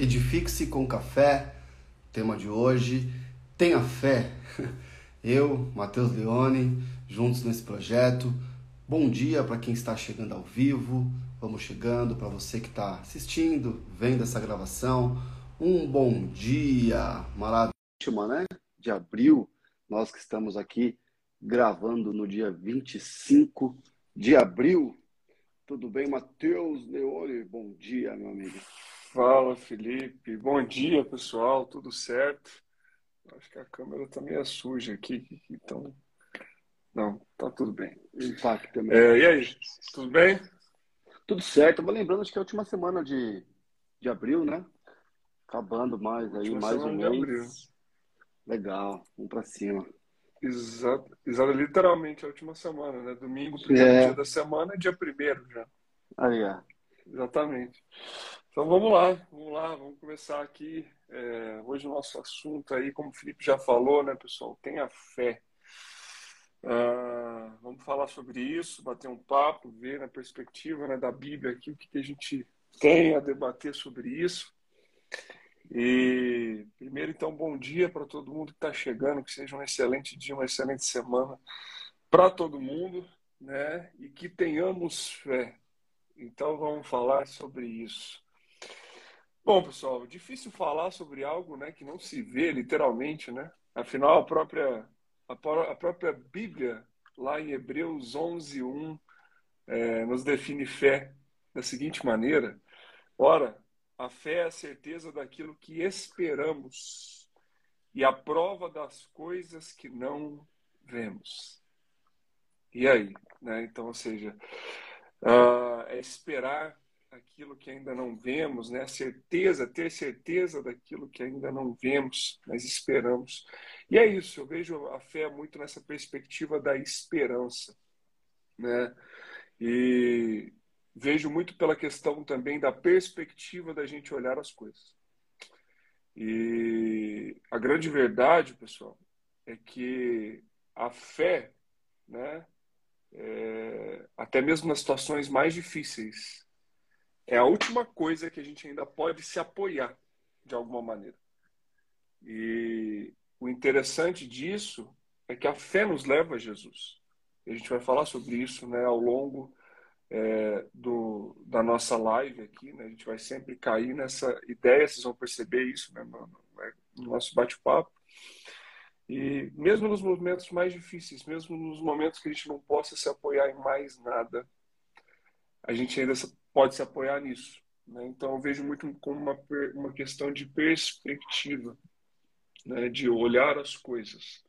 Edifique-se com café, tema de hoje. Tenha fé. Eu, Matheus Leone, juntos nesse projeto. Bom dia para quem está chegando ao vivo. Vamos chegando para você que está assistindo, vendo essa gravação. Um bom dia maravilhoso, né? De abril, nós que estamos aqui gravando no dia 25 de abril. Tudo bem, Matheus Leone? Bom dia, meu amigo. Fala, Felipe. Bom dia, pessoal. Tudo certo? Acho que a câmera tá meio suja aqui, então. Não, tá tudo bem. Impacto também. É, e aí, tudo bem? Tudo certo. Vou lembrando, acho que é a última semana de, de abril, né? Acabando mais aí, Última mais um de abril. mês. Legal, vamos pra cima. Exato, exato, literalmente a última semana, né? Domingo, primeiro É. dia da semana, dia primeiro já. Aí, ó. Exatamente. Então vamos lá, vamos lá, vamos começar aqui. É, hoje o nosso assunto aí, como o Felipe já falou, né, pessoal, tenha fé. Ah, vamos falar sobre isso, bater um papo, ver na perspectiva, né, da Bíblia aqui o que, que a gente tem a debater sobre isso. E primeiro, então, bom dia para todo mundo que está chegando, que seja um excelente dia, uma excelente semana para todo mundo, né? E que tenhamos fé. Então vamos falar sobre isso. Bom, pessoal, difícil falar sobre algo, né, que não se vê literalmente, né? Afinal, a própria a, pró- a própria Bíblia lá em Hebreus 11:1 eh, nos define fé da seguinte maneira: Ora, a fé é a certeza daquilo que esperamos e a prova das coisas que não vemos. E aí, né? Então, ou seja, ah, é esperar aquilo que ainda não vemos, né? Certeza, ter certeza daquilo que ainda não vemos, mas esperamos. E é isso, eu vejo a fé muito nessa perspectiva da esperança, né? E vejo muito pela questão também da perspectiva da gente olhar as coisas. E a grande verdade, pessoal, é que a fé, né? é, até mesmo nas situações mais difíceis, é a última coisa que a gente ainda pode se apoiar de alguma maneira. E o interessante disso é que a fé nos leva a Jesus. A gente vai falar sobre isso né, ao longo é, do, da nossa live aqui. Né? A gente vai sempre cair nessa ideia, vocês vão perceber isso né, no, no- no nosso bate-papo. E mesmo nos momentos mais difíceis, mesmo nos momentos que a gente não possa se apoiar em mais nada, a gente ainda pode se apoiar nisso. né? Então eu vejo muito como uma, uma questão de perspectiva, né? de olhar as coisas.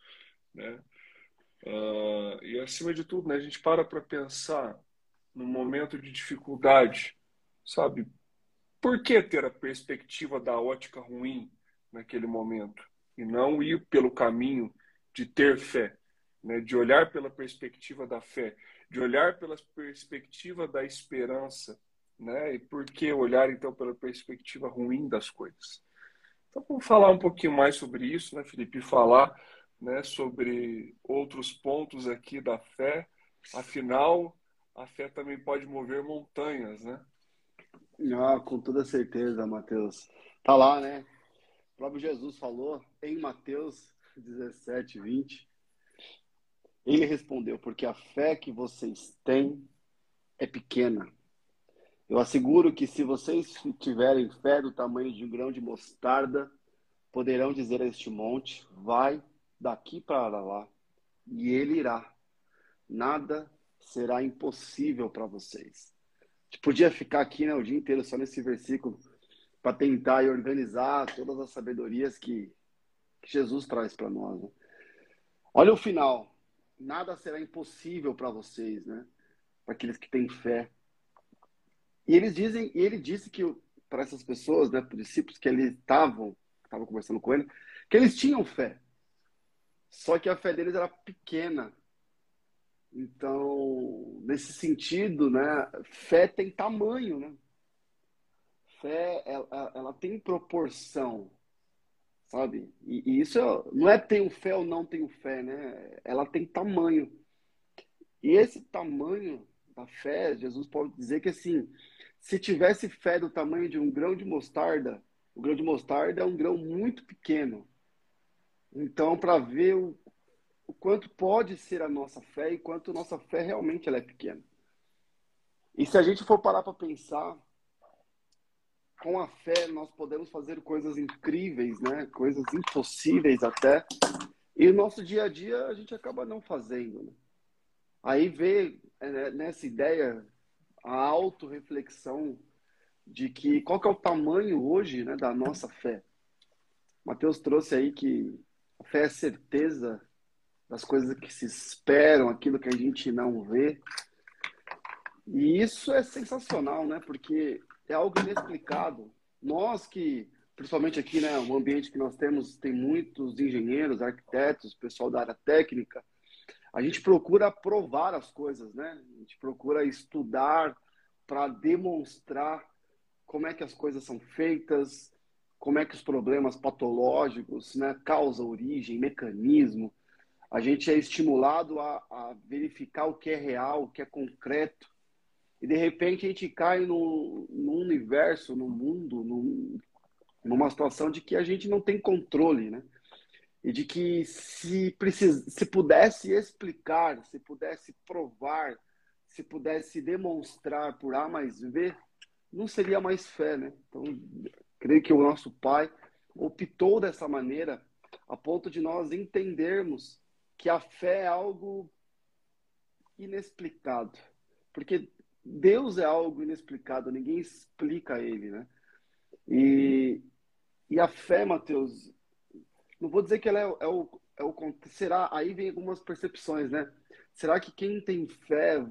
Né? Ah, e acima de tudo, né, a gente para para pensar no momento de dificuldade, sabe? Por que ter a perspectiva da ótica ruim naquele momento e não ir pelo caminho de ter fé, né? De olhar pela perspectiva da fé, de olhar pela perspectiva da esperança, né? E por que olhar então pela perspectiva ruim das coisas? Então vamos falar um pouquinho mais sobre isso, né, Felipe? E Falar, né, sobre outros pontos aqui da fé. Afinal, a fé também pode mover montanhas, né? Ah, com toda certeza, Mateus. Tá lá, né? O próprio Jesus falou em Mateus 17, 20. Ele respondeu: Porque a fé que vocês têm é pequena. Eu asseguro que se vocês tiverem fé do tamanho de um grão de mostarda, poderão dizer a este monte: Vai daqui para lá, e ele irá. Nada será impossível para vocês. Podia ficar aqui né, o dia inteiro só nesse versículo para tentar e organizar todas as sabedorias que, que Jesus traz para nós. né? Olha o final. Nada será impossível para vocês, né? Para aqueles que têm fé. E eles dizem, e ele disse que para essas pessoas, né, para os discípulos que eles estavam, estavam conversando com ele, que eles tinham fé. Só que a fé deles era pequena. Então, nesse sentido, né, fé tem tamanho, né? Fé, ela, ela tem proporção, sabe? E, e isso é- não é tenho fé ou não tenho fé, né? Ela tem tamanho. E esse tamanho da fé, Jesus pode dizer que assim, se tivesse fé do tamanho de um grão de mostarda, O grão de mostarda é um grão muito pequeno. Então, para ver o, o quanto pode ser a nossa fé e quanto nossa fé realmente ela é pequena. E se a gente for parar para pensar, com a fé nós podemos fazer coisas incríveis, né? Coisas impossíveis até. E o nosso dia a dia a gente acaba não fazendo. Né? Aí vê é, nessa ideia a autorreflexão de que qual que é o tamanho hoje né, da nossa fé. Mateus trouxe aí que a fé é certeza das coisas que se esperam, aquilo que a gente não vê. E isso é sensacional, né? Porque é algo inexplicado. Nós que, principalmente aqui, né, o ambiente que nós temos tem muitos engenheiros, arquitetos, pessoal da área técnica. A gente procura provar as coisas, né? A gente procura estudar para demonstrar como é que as coisas são feitas, como é que os problemas patológicos, né, causa, origem, mecanismo. A gente é estimulado a, a verificar o que é real, o que é concreto, e de repente a gente cai no, no universo, no mundo, no, numa situação de que a gente não tem controle, né? E de que se, precis, se pudesse explicar, se pudesse provar, se pudesse demonstrar por A mais B, não seria mais fé, né? Então, creio que o nosso Pai optou dessa maneira a ponto de nós entendermos que a fé é algo inexplicado. Porque Deus é algo inexplicado, ninguém explica ele, né? E, e a fé, Mateus, não vou dizer que ela é, é, o, é o. Será? Aí vem algumas percepções, né? Será que quem tem fé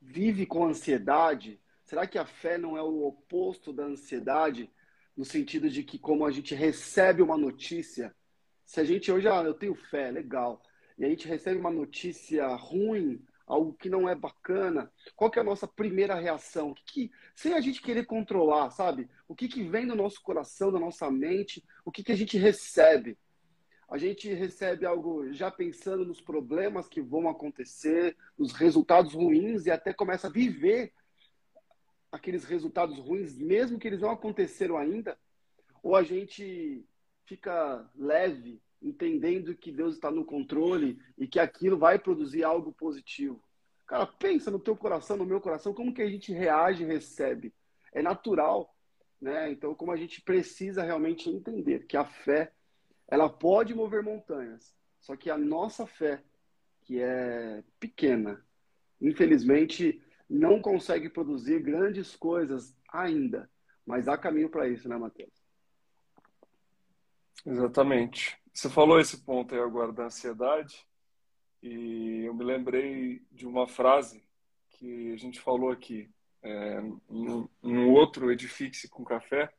vive com ansiedade? Será que a fé não é o oposto da ansiedade? No sentido de que, como a gente recebe uma notícia, se a gente hoje, ah, eu tenho fé, legal, e a gente recebe uma notícia ruim, algo que não é bacana, qual que é a nossa primeira reação? Que, que sem a gente querer controlar, sabe? O que, que vem do nosso coração, da nossa mente? O que, que a gente recebe? A gente recebe algo já pensando nos problemas que vão acontecer, nos resultados ruins e até começa a viver aqueles resultados ruins, mesmo que eles não aconteceram ainda? Ou a gente fica leve entendendo que Deus está no controle e que aquilo vai produzir algo positivo. Cara, pensa no teu coração, no meu coração, como que a gente reage e recebe. É natural, né? Então, como a gente precisa realmente entender que a fé, ela pode mover montanhas, só que a nossa fé, que é pequena, infelizmente, não consegue produzir grandes coisas ainda. Mas há caminho para isso, né, Matheus? Exatamente. Você falou esse ponto aí agora da ansiedade e eu me lembrei de uma frase que a gente falou aqui é, em, um outro edifício com café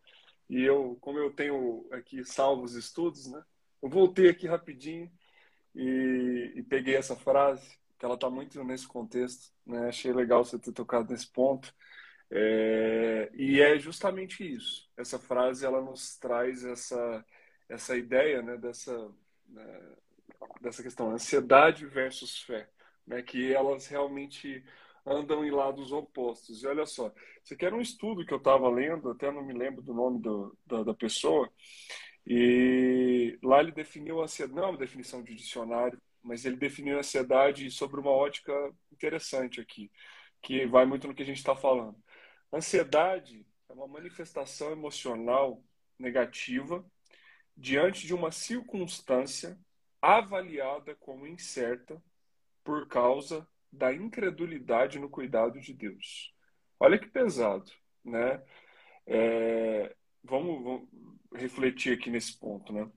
e eu, como eu tenho aqui salvos estudos, né? Eu voltei aqui rapidinho e, e peguei essa frase que ela está muito nesse contexto, né? Achei legal você ter tocado nesse ponto. É, e é justamente isso. Essa frase ela nos traz essa essa ideia né, dessa, né, dessa questão, ansiedade versus fé, né, que elas realmente andam em lados opostos. E olha só, isso aqui era um estudo que eu estava lendo, até não me lembro do nome do, da, da, pessoa, e lá ele definiu a ansiedade, não é uma definição de dicionário, mas ele definiu a ansiedade sobre uma ótica interessante aqui, que vai muito no que a gente está falando. Ansiedade é uma manifestação emocional negativa diante de uma circunstância avaliada como incerta por causa da incredulidade no cuidado de Deus. Olha que pesado, né? É, vamos, vamos, refletir aqui nesse ponto, né?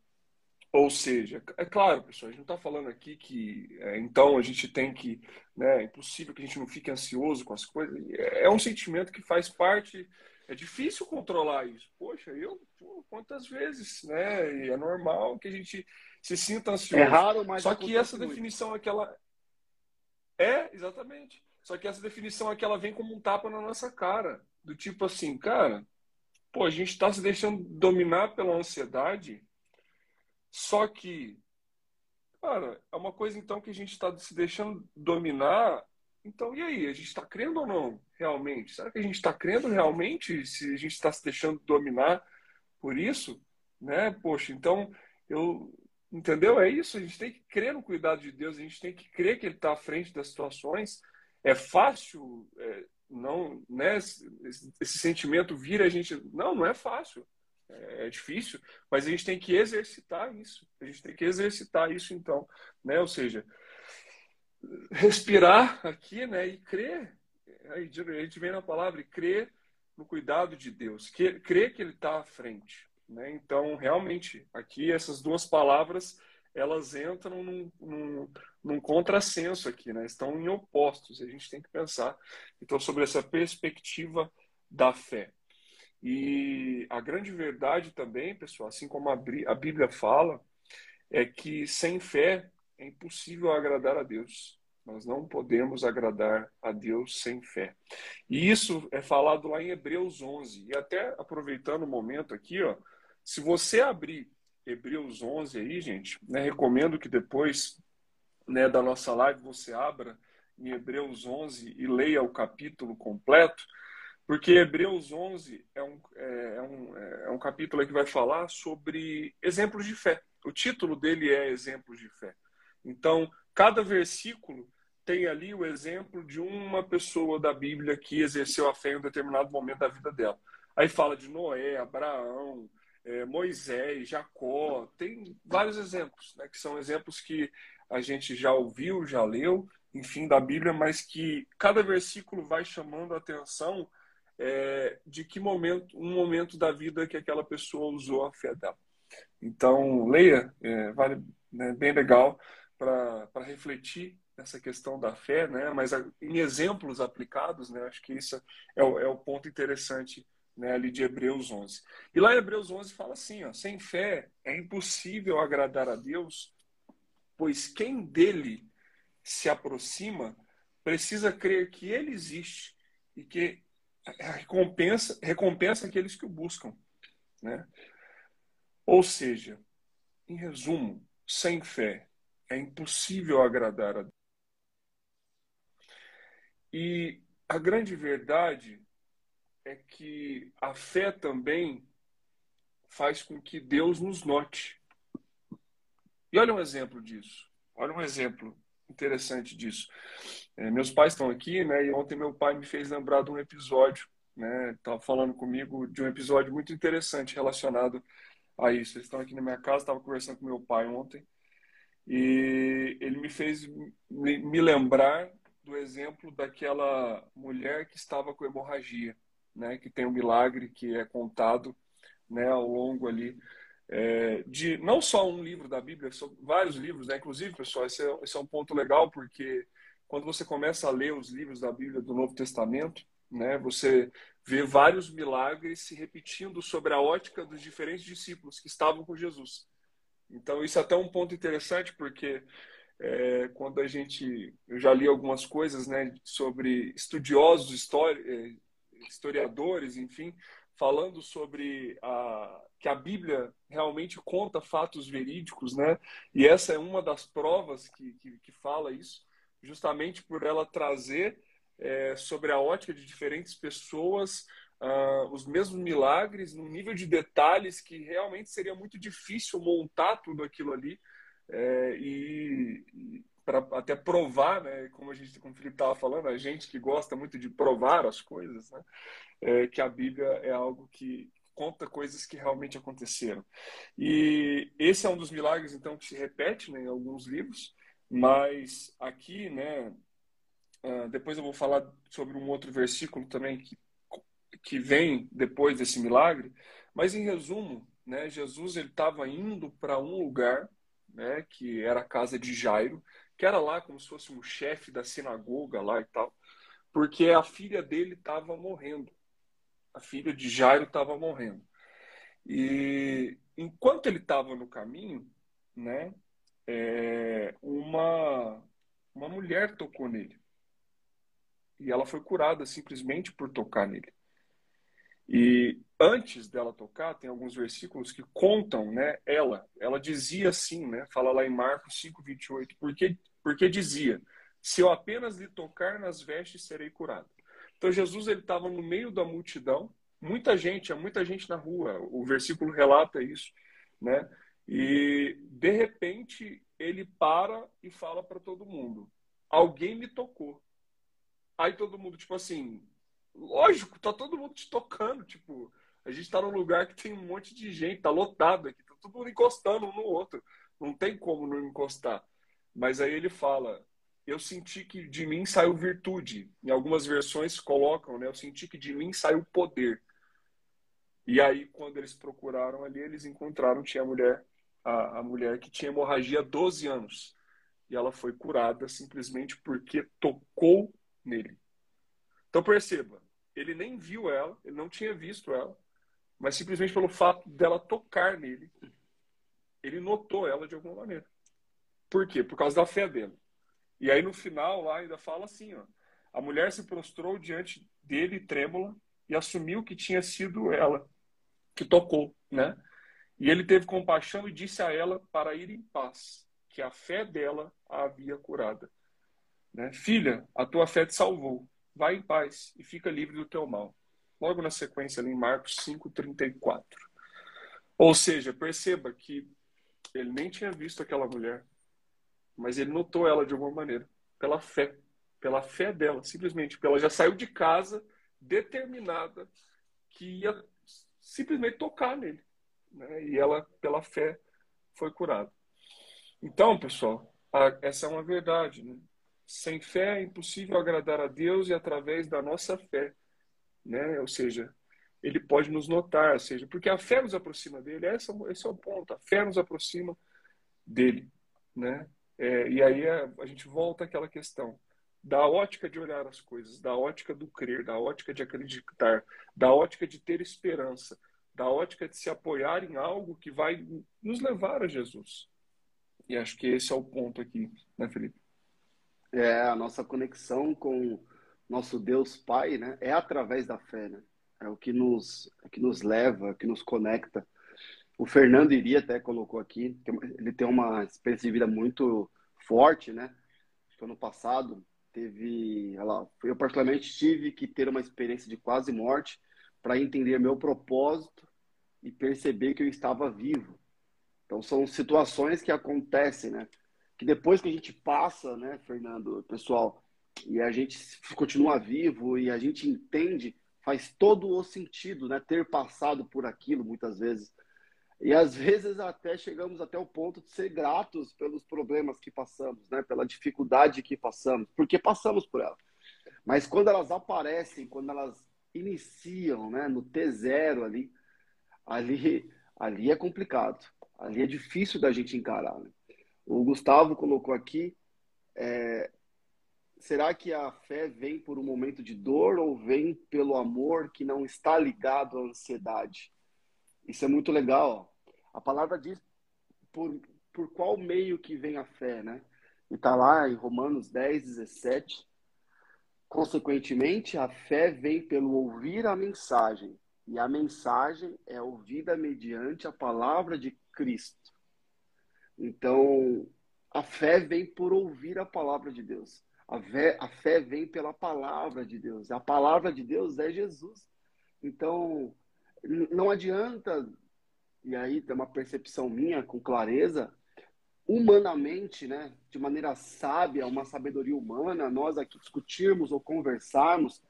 Ou seja, é claro, pessoal, a gente não está falando aqui que é, então a gente tem que, né? É impossível que a gente não fique ansioso com as coisas. É, é um sentimento que faz parte é difícil controlar isso. Poxa, eu pô, quantas vezes, né? E é normal que a gente se sinta ansioso. É raro, mas só que essa muito. definição aquela é exatamente. Só que essa definição aqui ela vem como um tapa na nossa cara, do tipo assim, cara, pô, a gente está se deixando dominar pela ansiedade. Só que, cara, é uma coisa então que a gente está se deixando dominar então, e aí? A gente está crendo ou não realmente? Será que a gente está crendo realmente se a gente está se deixando dominar por isso, né? Poxa, então eu entendeu? É isso. A gente tem que crer no cuidado de Deus. A gente tem que crer que Ele está à frente das situações. É fácil é, não, né? Esse, esse sentimento vira a gente. Não, não é fácil. É, é difícil, mas a gente tem que exercitar isso. A gente tem que exercitar isso, então, né? Ou seja, respirar aqui, né? E crer. A gente vem na palavra crer no cuidado de Deus, crer que Ele está à frente. Né? Então, realmente, aqui essas duas palavras elas entram num, num, num contrassenso aqui, né? estão em opostos. A gente tem que pensar então sobre essa perspectiva da fé. E a grande verdade também, pessoal, assim como a Bíblia fala, é que sem fé é impossível agradar a Deus. Nós não podemos agradar a Deus sem fé. E isso é falado lá em Hebreus 11. E até aproveitando o momento aqui, ó, se você abrir Hebreus 11 aí, gente, né, recomendo que depois né, da nossa live você abra em Hebreus 11 e leia o capítulo completo, porque Hebreus 11 é um, é, é um, é um capítulo que vai falar sobre exemplos de fé. O título dele é Exemplos de Fé. Então, cada versículo tem ali o exemplo de uma pessoa da Bíblia que exerceu a fé em um determinado momento da vida dela. Aí fala de Noé, Abraão, é, Moisés, Jacó, tem vários exemplos, né, que são exemplos que a gente já ouviu, já leu, enfim, da Bíblia, mas que cada versículo vai chamando a atenção é, de que momento, um momento da vida que aquela pessoa usou a fé dela. Então, leia, é, vale né, bem legal para refletir nessa questão da fé, né? Mas em exemplos aplicados, né? Acho que isso é o, é o ponto interessante né, ali de Hebreus 11. E lá em Hebreus 11 fala assim, ó, sem fé é impossível agradar a Deus, pois quem dele se aproxima precisa crer que ele existe e que recompensa, recompensa aqueles que o buscam. Né? Ou seja, em resumo, sem fé é impossível agradar a Deus. E a grande verdade é que a fé também faz com que Deus nos note. E olha um exemplo disso. Olha um exemplo interessante disso. É, meus pais estão aqui, né? E ontem meu pai me fez lembrar de um episódio, né? Estava falando comigo de um episódio muito interessante relacionado a isso. Eles estão aqui na minha casa, estava conversando com meu pai ontem e ele me fez me lembrar do exemplo daquela mulher que estava com hemorragia né, que tem um milagre que é contado né, ao longo ali é, de não só um livro da Bíblia, são vários livros, né? Inclusive, pessoal, esse é, esse é um ponto legal porque quando você começa a ler os livros da Bíblia do Novo Testamento, né, você vê vários milagres se repetindo sobre a ótica dos diferentes discípulos que estavam com Jesus. Então, isso é até um ponto interessante, porque é, quando a gente. Eu já li algumas coisas né, sobre estudiosos, história, é, historiadores, enfim, falando sobre a, que a Bíblia realmente conta fatos verídicos, né? E essa é uma das provas que, que, que fala isso, justamente por ela trazer é, sobre a ótica de diferentes pessoas uh, os mesmos milagres, num nível de detalhes que realmente seria muito difícil montar tudo aquilo ali. É, e, para até provar, né, como a gente, como o Felipe estava falando, a gente que gosta muito de provar as coisas, né, é, que a Bíblia é algo que conta coisas que realmente aconteceram. E esse é um dos milagres, então, que se repete né, em alguns livros, mas aqui, né, uh, depois eu vou falar sobre um outro versículo também que, que vem depois desse milagre, mas em resumo, né, Jesus ele estava indo para um lugar, né, que era a casa de Jairo, que era lá como se fosse um chefe da sinagoga lá e tal, porque a filha dele estava morrendo. A filha de Jairo estava morrendo. E enquanto ele estava no caminho, né, é, uma, uma mulher tocou nele. E ela foi curada simplesmente por tocar nele. E antes dela tocar, tem alguns versículos que contam, né, ela, ela dizia assim, né, fala lá em Marcos 5:28, porque porque dizia: "Se eu apenas lhe tocar nas vestes, serei curado". Então Jesus ele estava no meio da multidão, muita gente, há muita gente na rua. O versículo relata isso, né? E de repente ele para e fala para todo mundo: alguém me tocou. Aí todo mundo, tipo assim, lógico, tá todo mundo te tocando, tipo, a gente tá num lugar que tem um monte de gente, tá lotado aqui, tá todo mundo encostando um no outro. Não tem como não encostar. Mas aí ele fala: eu senti que de mim saiu virtude. Em algumas versões colocam, né? Eu senti que de mim saiu poder. E aí, quando eles procuraram ali, eles encontraram tinha a mulher, a, a mulher que tinha hemorragia há 12 anos. E ela foi curada simplesmente porque tocou nele. Então perceba, ele nem viu ela, ele não tinha visto ela, mas simplesmente pelo fato dela tocar nele, ele notou ela de alguma maneira. Por quê? Por causa da fé dele. E aí no final lá ainda fala assim, ó, a mulher se prostrou diante dele trêmula e assumiu que tinha sido ela que tocou, né? E ele teve compaixão e disse a ela para ir em paz, que a fé dela a havia curada. Né? Filha, a tua fé te salvou. Vai em paz e fica livre do teu mal. Logo na sequência, ali em Marcos 5,34. Ou seja, perceba que ele nem tinha visto aquela mulher, mas ele notou ela de alguma maneira, pela fé, pela fé dela, simplesmente, ela já saiu de casa determinada que ia simplesmente tocar nele, né? E ela, pela fé, foi curada. Então, pessoal, a, essa é uma verdade, né? Sem fé é impossível agradar a Deus e através da nossa fé, né? Ou seja, ele pode nos notar, ou seja, porque a fé nos aproxima dele, esse é, esse é o ponto, a fé nos aproxima dele, né? É, e aí a, a gente volta àquela questão da ótica de olhar as coisas, da ótica do crer, da ótica de acreditar, da ótica de ter esperança, da ótica de se apoiar em algo que vai nos levar a Jesus. E acho que esse é o ponto aqui, né, Felipe? É, a nossa conexão com nosso Deus Pai, né, é através da fé, né? É o que nos, é que nos leva, que nos conecta. O Fernando Iria até colocou aqui, ele tem uma experiência de vida muito forte, né? Ano passado teve, lá, eu particularmente tive que ter uma experiência de quase morte para entender meu propósito e perceber que eu estava vivo. Então são situações que acontecem, né? Que depois que a gente passa, né, Fernando, pessoal, e a gente continua vivo e a gente entende, faz todo o sentido, né, ter passado por aquilo muitas vezes. E às vezes até chegamos até o ponto de ser gratos pelos problemas que passamos, né? pela dificuldade que passamos, porque passamos por ela. Mas quando elas aparecem, quando elas iniciam né? no T0 ali, ali, ali é complicado. Ali é difícil da gente encarar. Né? O Gustavo colocou aqui, é, será que a fé vem por um momento de dor ou vem pelo amor que não está ligado à ansiedade? Isso é muito legal. A palavra diz por, por qual meio que vem a fé, né? E está lá em Romanos 10, 17. Consequentemente, a fé vem pelo ouvir a mensagem, e a mensagem é ouvida mediante a palavra de Cristo. Então, a fé vem por ouvir a palavra de Deus. A fé, vem pela palavra de Deus. A palavra de Deus é Jesus. Então, não adianta, e aí tem uma percepção minha com clareza, humanamente, né, de maneira sábia, uma sabedoria humana, nós aqui discutirmos ou conversarmos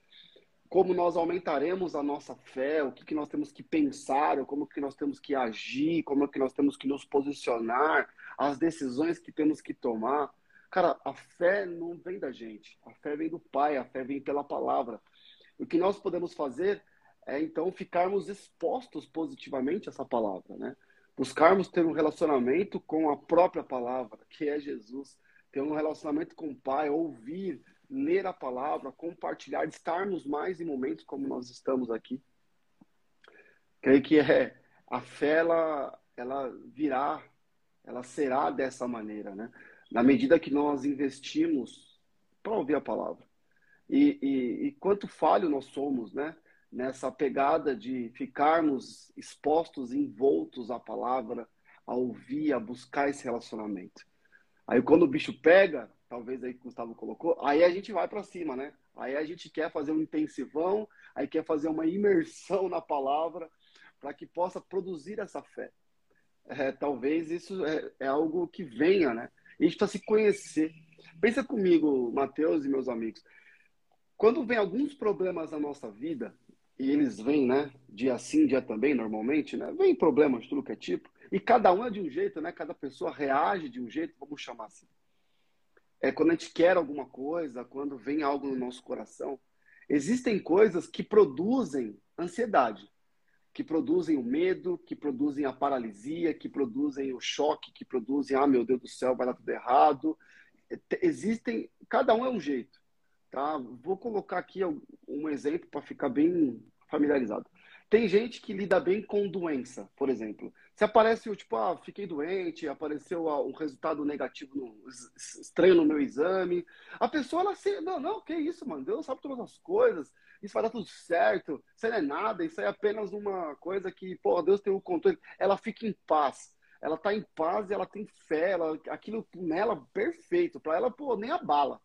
como nós aumentaremos a nossa fé, o que, que nós temos que pensar, ou como que nós temos que agir, como que nós temos que nos posicionar, as decisões que temos que tomar. Cara, a fé não vem da gente, a fé vem do Pai, a fé vem pela palavra. O que nós podemos fazer é então ficarmos expostos positivamente a essa palavra, né? Buscarmos ter um relacionamento com a própria palavra, que é Jesus, ter um relacionamento com o Pai, ouvir, ler a palavra, compartilhar, estarmos mais em momentos como nós estamos aqui. Creio que é a fé ela, ela virá, ela será dessa maneira, né? Na medida que nós investimos para ouvir a palavra. E, e, e quanto falho nós somos, né? nessa pegada de ficarmos expostos, envoltos à palavra, a ouvir, a buscar esse relacionamento. Aí quando o bicho pega, talvez aí que o Gustavo colocou, aí a gente vai para cima, né? Aí a gente quer fazer um intensivão, aí quer fazer uma imersão na palavra para que possa produzir essa fé. É, talvez isso é, é, algo que venha, né? a gente precisa se conhecer. Pensa comigo, Mateus e meus amigos. Quando vem alguns problemas na nossa vida, e eles vêm, né? Dia sim, dia também, normalmente, né? Vem problemas de tudo que é tipo. E cada um é de um jeito, né? Cada pessoa reage de um jeito, vamos chamar assim. É quando a gente quer alguma coisa, quando vem algo no nosso coração. Existem coisas que produzem ansiedade, que produzem o medo, que produzem a paralisia, que produzem o choque, que produzem, ah, meu Deus do céu, vai dar tudo errado. Existem, cada um é um jeito. Tá? Vou colocar aqui um exemplo para ficar bem familiarizado. Tem gente que lida bem com doença, por exemplo. Se aparece o tipo, ah, fiquei doente, apareceu um resultado negativo no, estranho no meu exame, a pessoa ela se, não, não, que isso, mano, Deus sabe todas as coisas, isso vai dar tudo certo, isso não é nada, isso é apenas uma coisa que, pô, Deus tem o controle. Ela fica em paz. Ela tá em paz e ela tem fé, ela, aquilo nela perfeito, para ela, pô, nem abala.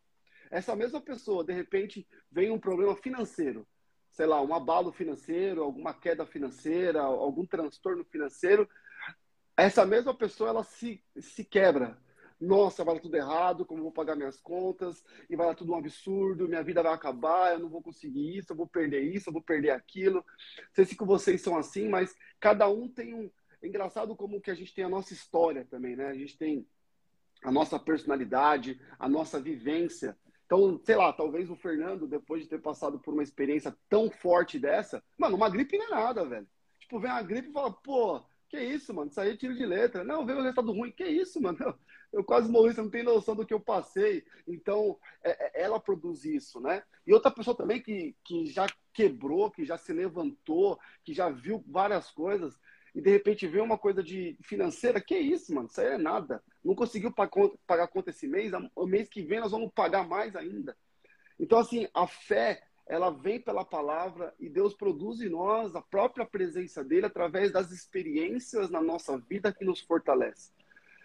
Essa mesma pessoa, de repente, vem um problema financeiro, sei lá, um abalo financeiro, alguma queda financeira, algum transtorno financeiro, essa mesma pessoa ela se, se quebra. Nossa, vai dar tudo errado, como vou pagar minhas contas, e vai dar tudo um absurdo, minha vida vai acabar, eu não vou conseguir isso, eu vou perder isso, eu vou perder aquilo. Sei se com vocês são assim, mas cada um tem um. É engraçado como que a gente tem a nossa história também, né? A gente tem a nossa personalidade, a nossa vivência. Então, sei lá, talvez o Fernando, depois de ter passado por uma experiência tão forte dessa, mano, uma gripe não é nada, velho. Tipo, vem a gripe e fala, pô, que isso, mano? Isso aí é tiro de letra. Não, veio o resultado ruim. Que isso, mano? Eu, eu quase morri, você não tem noção do que eu passei. Então, é, é, ela produz isso, né? E outra pessoa também que, que já quebrou, que já se levantou, que já viu várias coisas, e de repente vê uma coisa de financeira, que isso, mano? Isso aí é nada. Não conseguiu pagar conta esse mês, o mês que vem nós vamos pagar mais ainda. Então, assim, a fé, ela vem pela palavra e Deus produz em nós a própria presença dele através das experiências na nossa vida que nos fortalece.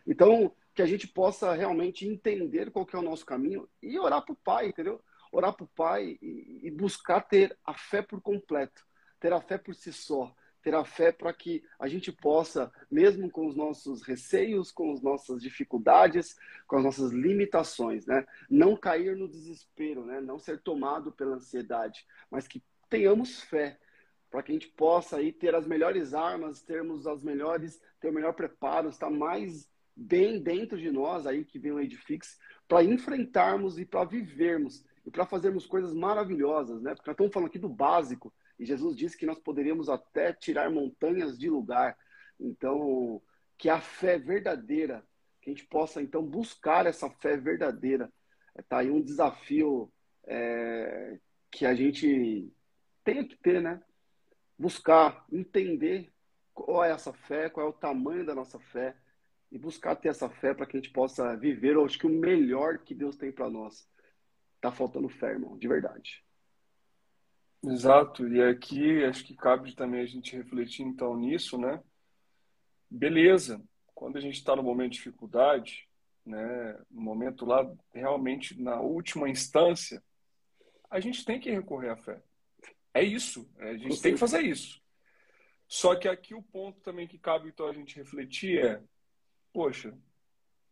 Então, que a gente possa realmente entender qual que é o nosso caminho e orar para o Pai, entendeu? Orar para o Pai e, e buscar ter a fé por completo, ter a fé por si só ter a fé para que a gente possa, mesmo com os nossos receios, com as nossas dificuldades, com as nossas limitações, né, não cair no desespero, né, não ser tomado pela ansiedade, mas que tenhamos fé para que a gente possa aí ter as melhores armas, termos as melhores, ter o melhor preparo, estar mais bem dentro de nós aí que vem o Edifix, para enfrentarmos e para vivermos e para fazermos coisas maravilhosas, né? Porque nós estamos falando aqui do básico, e Jesus disse que nós poderíamos até tirar montanhas de lugar. Então, que a fé verdadeira, que a gente possa então buscar essa fé verdadeira. Está aí um desafio é, que a gente tem que ter, né? Buscar, entender qual é essa fé, qual é o tamanho da nossa fé e buscar ter essa fé para que a gente possa viver, eu acho que o melhor que Deus tem para nós. Tá faltando fé, irmão, de verdade. Exato, e aqui acho que cabe também a gente refletir então nisso, né? Beleza, quando a gente está no momento de dificuldade, né, no momento lá realmente na última instância, a gente tem que recorrer à fé. É isso, a gente tem que fazer isso. Só que aqui o ponto também que cabe então a gente refletir é, poxa,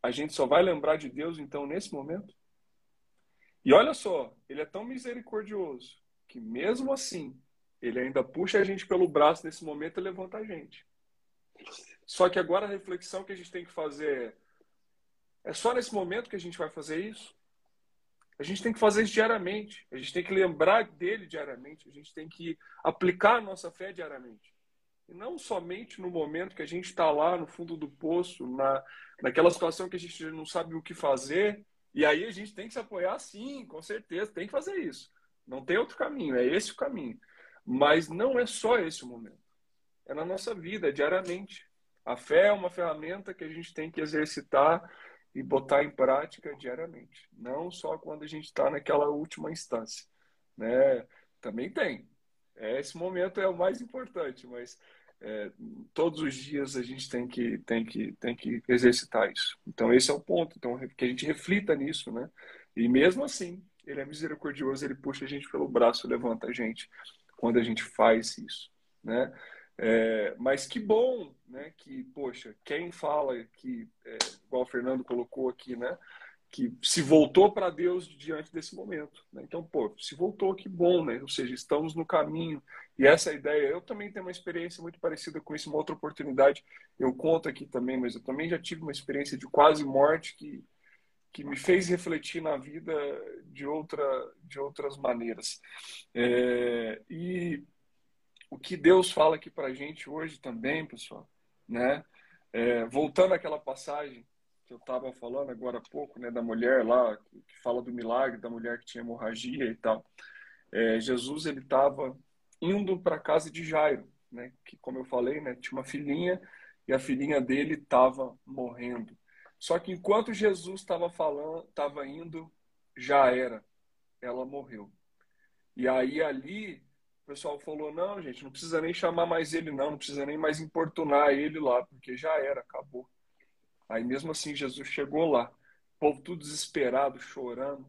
a gente só vai lembrar de Deus então nesse momento? E olha só, ele é tão misericordioso que mesmo assim, ele ainda puxa a gente pelo braço nesse momento e levanta a gente. Só que agora a reflexão que a gente tem que fazer é, é só nesse momento que a gente vai fazer isso? A gente tem que fazer isso diariamente. A gente tem que lembrar dele diariamente. A gente tem que aplicar a nossa fé diariamente. E não somente no momento que a gente está lá no fundo do poço, na, naquela situação que a gente não sabe o que fazer. E aí a gente tem que se apoiar, sim, com certeza, tem que fazer isso. Não tem outro caminho, é esse o caminho. Mas não é só esse o momento. É na nossa vida, diariamente. A fé é uma ferramenta que a gente tem que exercitar e botar em prática diariamente. Não só quando a gente está naquela última instância. Né? Também tem. É, esse momento é o mais importante, mas é, todos os dias a gente tem que, tem, que, tem que exercitar isso. Então, esse é o ponto. Então, que a gente reflita nisso. Né? E mesmo assim, ele é misericordioso, ele puxa a gente pelo braço, levanta a gente. quando a gente faz isso, né? É, mas que bom, né? Que, poxa, quem fala que, é, igual o Fernando colocou aqui, né? Que se voltou para Deus diante desse momento. Né? Então, pô, se voltou, que bom, né? Ou seja, estamos no caminho. E essa ideia, eu também tenho uma experiência muito parecida com isso, uma outra oportunidade. Eu conto aqui também, mas eu também já tive uma experiência de quase morte que, que me fez refletir na vida de, outra, de outras maneiras. É, e o que Deus fala aqui para gente hoje também, pessoal, né? É, voltando àquela passagem que eu estava falando agora há pouco, né, da mulher lá que, fala do milagre da mulher que tinha hemorragia e tal. É, Jesus ele estava indo para a casa de Jairo, né? Que como eu falei, né, tinha uma filhinha e a filhinha dele estava morrendo. Só que enquanto Jesus estava falando, estava indo, já era, ela morreu. E aí ali o pessoal falou: não, gente, não precisa nem chamar mais ele, não, não precisa nem mais importunar ele lá, porque já era, acabou. Aí mesmo assim Jesus chegou lá, o povo tudo desesperado, chorando.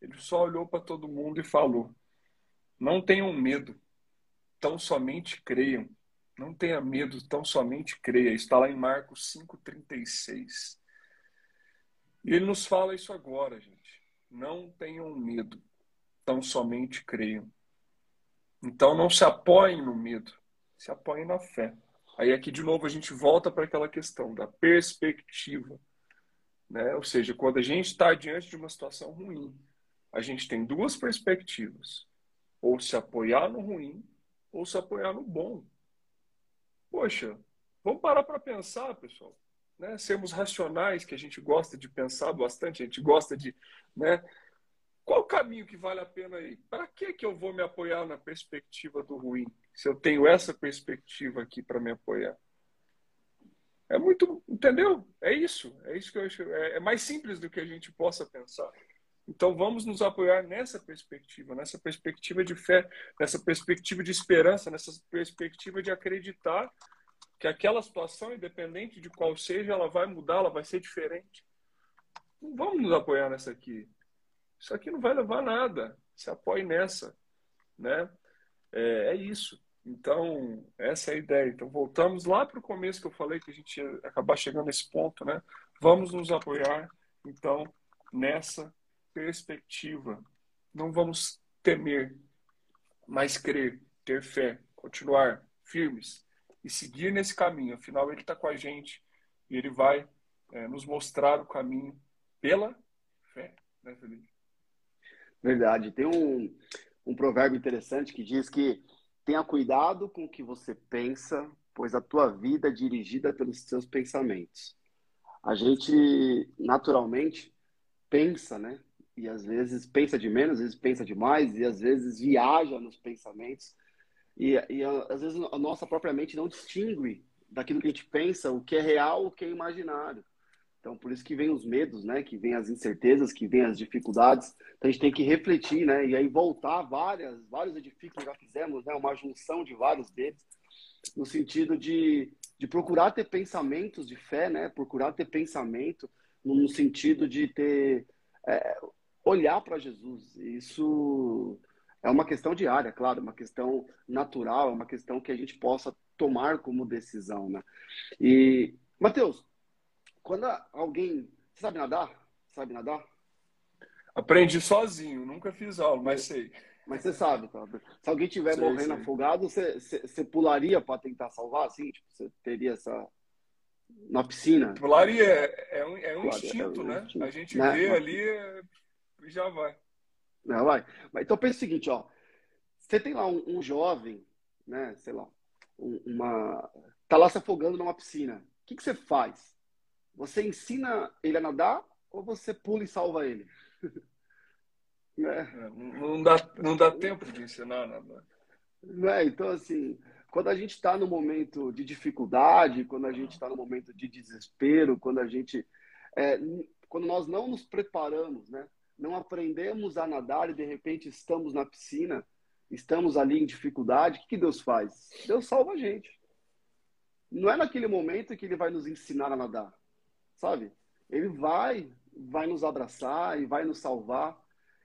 Ele só olhou para todo mundo e falou: Não tenham medo, tão somente creiam. Não tenha medo, tão somente creia. Está lá em Marcos 5,36. E ele nos fala isso agora, gente. Não tenham medo, tão somente creiam. Então não se apoiem no medo, se apoiem na fé. Aí aqui de novo a gente volta para aquela questão da perspectiva. Né? Ou seja, quando a gente está diante de uma situação ruim, a gente tem duas perspectivas. Ou se apoiar no ruim, ou se apoiar no bom. Poxa, vamos parar para pensar, pessoal. Né? Sermos racionais, que a gente gosta de pensar bastante, a gente gosta de né, qual o caminho que vale a pena aí? Para que que eu vou me apoiar na perspectiva do ruim? Se eu tenho essa perspectiva aqui para me apoiar. É muito, entendeu? É isso. É isso que eu acho. É, é mais simples do que a gente possa pensar. Então vamos nos apoiar nessa perspectiva, nessa perspectiva de fé, nessa perspectiva de esperança, nessa perspectiva de acreditar que aquela situação, independente de qual seja, ela vai mudar, ela vai ser diferente. Não vamos nos apoiar nessa aqui. Isso aqui não vai levar a nada. Se apoie nessa, né? É, é, isso. Então, essa é a ideia. Então, voltamos lá para o começo que eu falei que a gente ia acabar chegando nesse ponto, né? Vamos nos apoiar, então, nessa perspectiva. Não vamos temer, mas crer, ter fé, continuar firmes e seguir nesse caminho. Afinal, Ele está com a gente e Ele vai é, nos mostrar o caminho pela fé, né, Felipe? Verdade. Tem um, um provérbio interessante que diz que tenha cuidado com o que você pensa, pois a tua vida é dirigida pelos seus pensamentos. A gente, naturalmente, pensa, né? E às vezes pensa de menos, às vezes pensa demais, e às vezes viaja nos pensamentos. E, e às vezes a nossa própria mente não distingue daquilo que a gente pensa, o que é real, o que é imaginário. Então, por isso que vem os medos, né? Que vem as incertezas, que vem as dificuldades. Então, a gente tem que refletir, né? E aí voltar várias, vários edifícios que já fizemos, né? Uma junção de vários deles, no sentido de, de procurar ter pensamentos de fé, né? Procurar ter pensamento no sentido de ter é, olhar para Jesus. Isso é uma questão diária, claro, uma questão natural, é uma questão que a gente possa tomar como decisão, né? E Mateus, quando alguém. Você sabe nadar? Sabe nadar? Aprendi sozinho, nunca fiz aula, mas sei. Mas você sabe, tá? Se alguém estiver morrendo sei. afogado, você, você, você pularia para tentar salvar, assim? Tipo, você teria essa. Na piscina? Pularia é, é um, é um instinto, é um né? Instinto. A gente né? vê ali e já vai. Não, vai. Mas, então pensa o seguinte, ó. Você tem lá um, um jovem, né? Sei lá, uma. Tá lá se afogando numa piscina. O que, que você faz? Você ensina ele a nadar ou você pula e salva ele? É. é. Não, dá, não dá tempo de ensinar a nadar. É, então, assim, quando a gente está no momento de dificuldade, quando a gente está no momento de desespero, quando a gente. É, quando nós não nos preparamos, né? não aprendemos a nadar e de repente estamos na piscina, estamos ali em dificuldade, o que, que Deus faz? Deus salva a gente. Não é naquele momento que ele vai nos ensinar a nadar sabe? Ele vai, vai nos abraçar e vai nos salvar.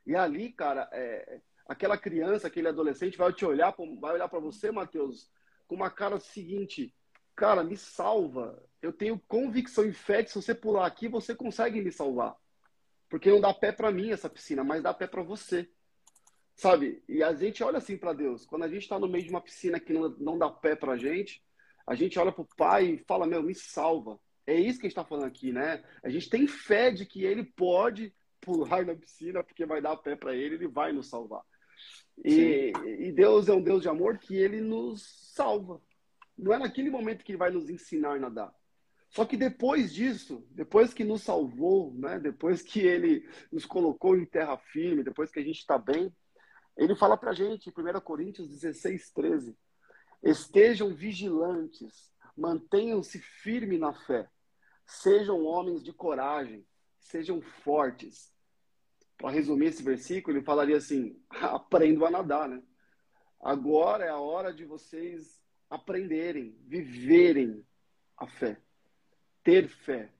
E ali, cara, é, aquela criança, aquele adolescente vai te olhar, vai olhar para você, Mateus, com uma cara seguinte, cara, me salva. Eu tenho convicção e fé que se você pular aqui, você consegue me salvar. Porque não dá pé para mim essa piscina, mas dá pé para você. Sabe? E a gente olha assim para Deus. Quando a gente está no meio de uma piscina que não, não dá pé para gente, a gente olha para o Pai e fala: Meu, me salva. É isso que a gente está falando aqui, né? A gente tem fé de que Ele pode pular na piscina porque vai dar pé para Ele, Ele vai nos salvar. E, e, Deus é um Deus de amor que Ele nos salva. Não é naquele momento que Ele vai nos ensinar a nadar. Só que depois disso, depois que nos salvou, né? depois que Ele nos colocou em terra firme, depois que a gente está bem, ele fala para a gente, em 1 Coríntios 16, 13: Estejam vigilantes, mantenham-se firmes na fé, sejam homens de coragem, sejam fortes. Para resumir esse versículo, ele falaria assim: aprendam a nadar, né? Agora é a hora de vocês aprenderem, viverem a fé, ter fé,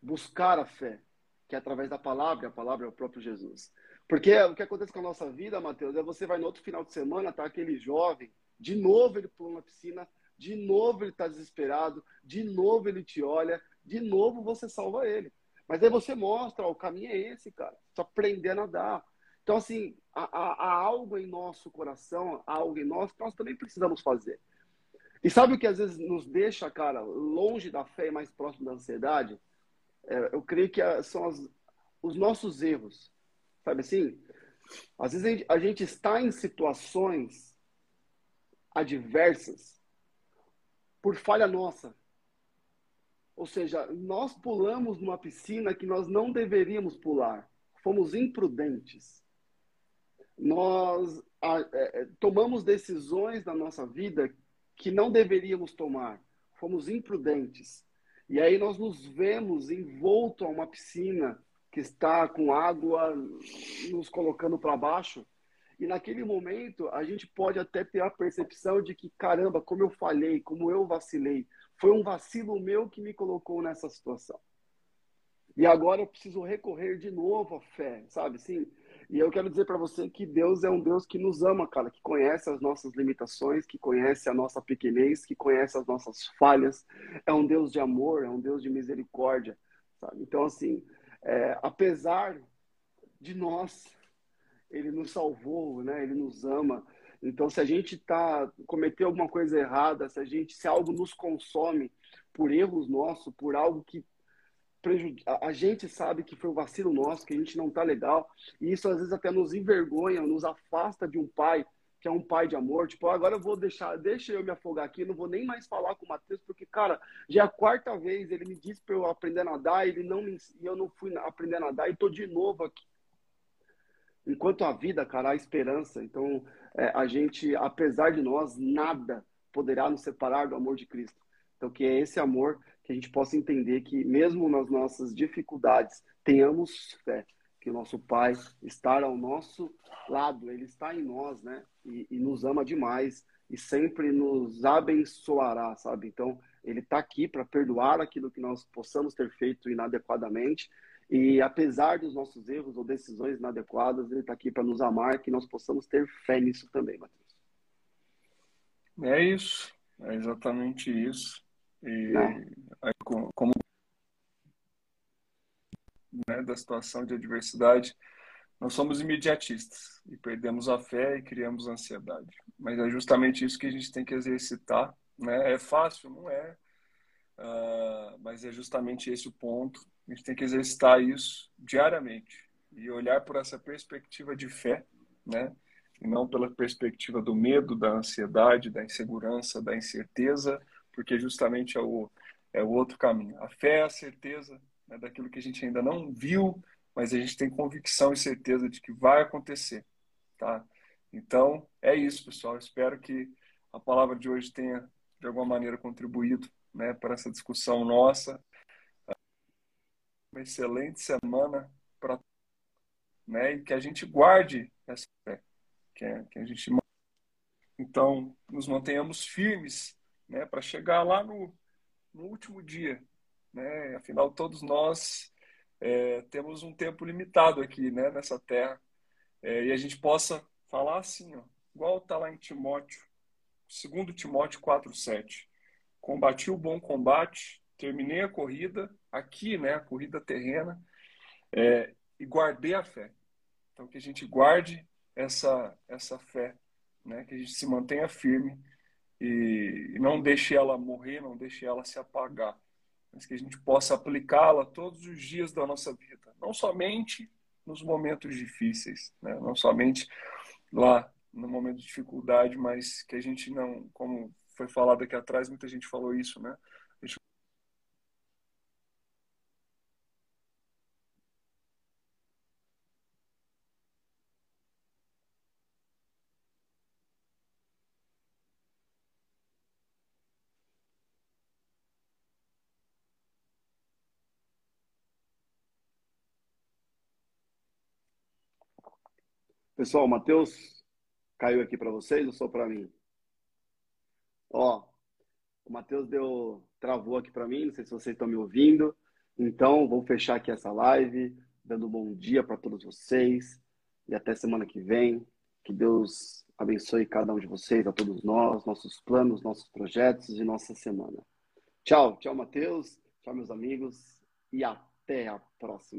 buscar a fé, que é através da palavra, a palavra é o próprio Jesus. Porque o que acontece com a nossa vida, Mateus, é você vai no outro final de semana, tá aquele jovem, de novo ele pula na piscina, de novo ele está desesperado, de novo ele te olha, de novo você salva ele. Mas aí você mostra, ó, o caminho é esse, cara. Só aprender a nadar. Então, assim, há, há, algo em nosso coração, há algo em nós que nós também precisamos fazer. E sabe o que às vezes nos deixa, cara, longe da fé e mais próximo da ansiedade? É, eu creio que são as, os nossos erros. Sabe assim? Às vezes a gente, a gente está em situações adversas por falha nossa. Ou seja, nós pulamos numa piscina que nós não deveríamos pular. Fomos imprudentes. Nós a, é, é tomamos decisões na nossa vida que não deveríamos tomar. Fomos imprudentes. E aí nós nos vemos envolto a uma piscina que está com água nos colocando para baixo. E naquele momento, a gente pode até ter a percepção de que, caramba, como eu falhei, como eu vacilei. Foi um vacilo meu que me colocou nessa situação. E agora eu preciso recorrer de novo à fé, sabe? Sim. E eu quero dizer para você que Deus é um Deus que nos ama, cara, que conhece as nossas limitações, que conhece a nossa pequenez, que conhece as nossas falhas. É um Deus de amor, é um Deus de misericórdia, sabe? Então, assim, é, apesar de nós, ele nos salvou, né? Ele nos ama. Então, se a gente tá cometeu alguma coisa errada, se a gente, se algo nos consome por erros nossos, por algo que prejudica, a gente sabe que foi um vacilo nosso, que a gente não tá legal, e isso às vezes até nos envergonha, nos afasta de um pai que é um pai de amor, tipo, agora eu vou deixar, deixa eu me afogar aqui, não vou nem mais falar com o Matheus, porque, cara, já é a quarta vez ele me disse para eu aprender a nadar, ele não me, e eu não fui aprender a nadar, e tô de novo aqui. Enquanto a vida, cara, há esperança. Então, é, a gente, apesar de nós, nada poderá nos separar do amor de Cristo. Então, que é esse amor que a gente possa entender que, mesmo nas nossas dificuldades, tenhamos fé, que o nosso Pai está ao nosso lado, Ele está em nós, né? E, e nos ama demais e sempre nos abençoará, sabe? Então, Ele está aqui para perdoar aquilo que nós possamos ter feito inadequadamente. E apesar dos nossos erros ou decisões inadequadas, Ele está aqui para nos amar, que nós possamos ter fé nisso também, Matheus. É isso, é exatamente isso. E é. como né, da situação de adversidade, nós somos imediatistas e perdemos a fé e criamos ansiedade. Mas é justamente isso que a gente tem que exercitar. Né? É fácil? Não é. Uh, mas é justamente esse o ponto. A gente tem que exercitar isso diariamente e olhar por essa perspectiva de fé, né? E não pela perspectiva do medo, da ansiedade, da insegurança, da incerteza, porque justamente é o, é o outro caminho. A fé é a certeza né, daquilo que a gente ainda não viu, mas a gente tem convicção e certeza de que vai acontecer, tá? Então, é isso, pessoal. espero que a palavra de hoje tenha, de alguma maneira, contribuído né, para essa discussão nossa. Uma excelente semana para né, e que a gente guarde essa fé, que, é, que a gente então nos mantenhamos firmes né, para chegar lá no, no último dia, né? Afinal, todos nós é, temos um tempo limitado aqui, né, nessa terra, é, e a gente possa falar assim, ó, igual está lá em Timóteo, 2 Timóteo 4,7. Combati o bom combate, terminei a corrida, aqui, né, a corrida terrena, é, e guardei a fé. Então, que a gente guarde essa, essa fé, né, que a gente se mantenha firme e, e não deixe ela morrer, não deixe ela se apagar, mas que a gente possa aplicá-la todos os dias da nossa vida, não somente nos momentos difíceis, né, não somente lá no momento de dificuldade, mas que a gente não, como foi falado aqui atrás, muita gente falou isso, né? A gente Pessoal, o Matheus caiu aqui para vocês ou só para mim? Ó, o Matheus deu, travou aqui para mim, não sei se vocês estão me ouvindo. Então, vou fechar aqui essa live, dando um bom dia para todos vocês e até semana que vem. Que Deus abençoe cada um de vocês, a todos nós, nossos planos, nossos projetos e nossa semana. Tchau, tchau, Matheus, tchau, meus amigos, e até a próxima.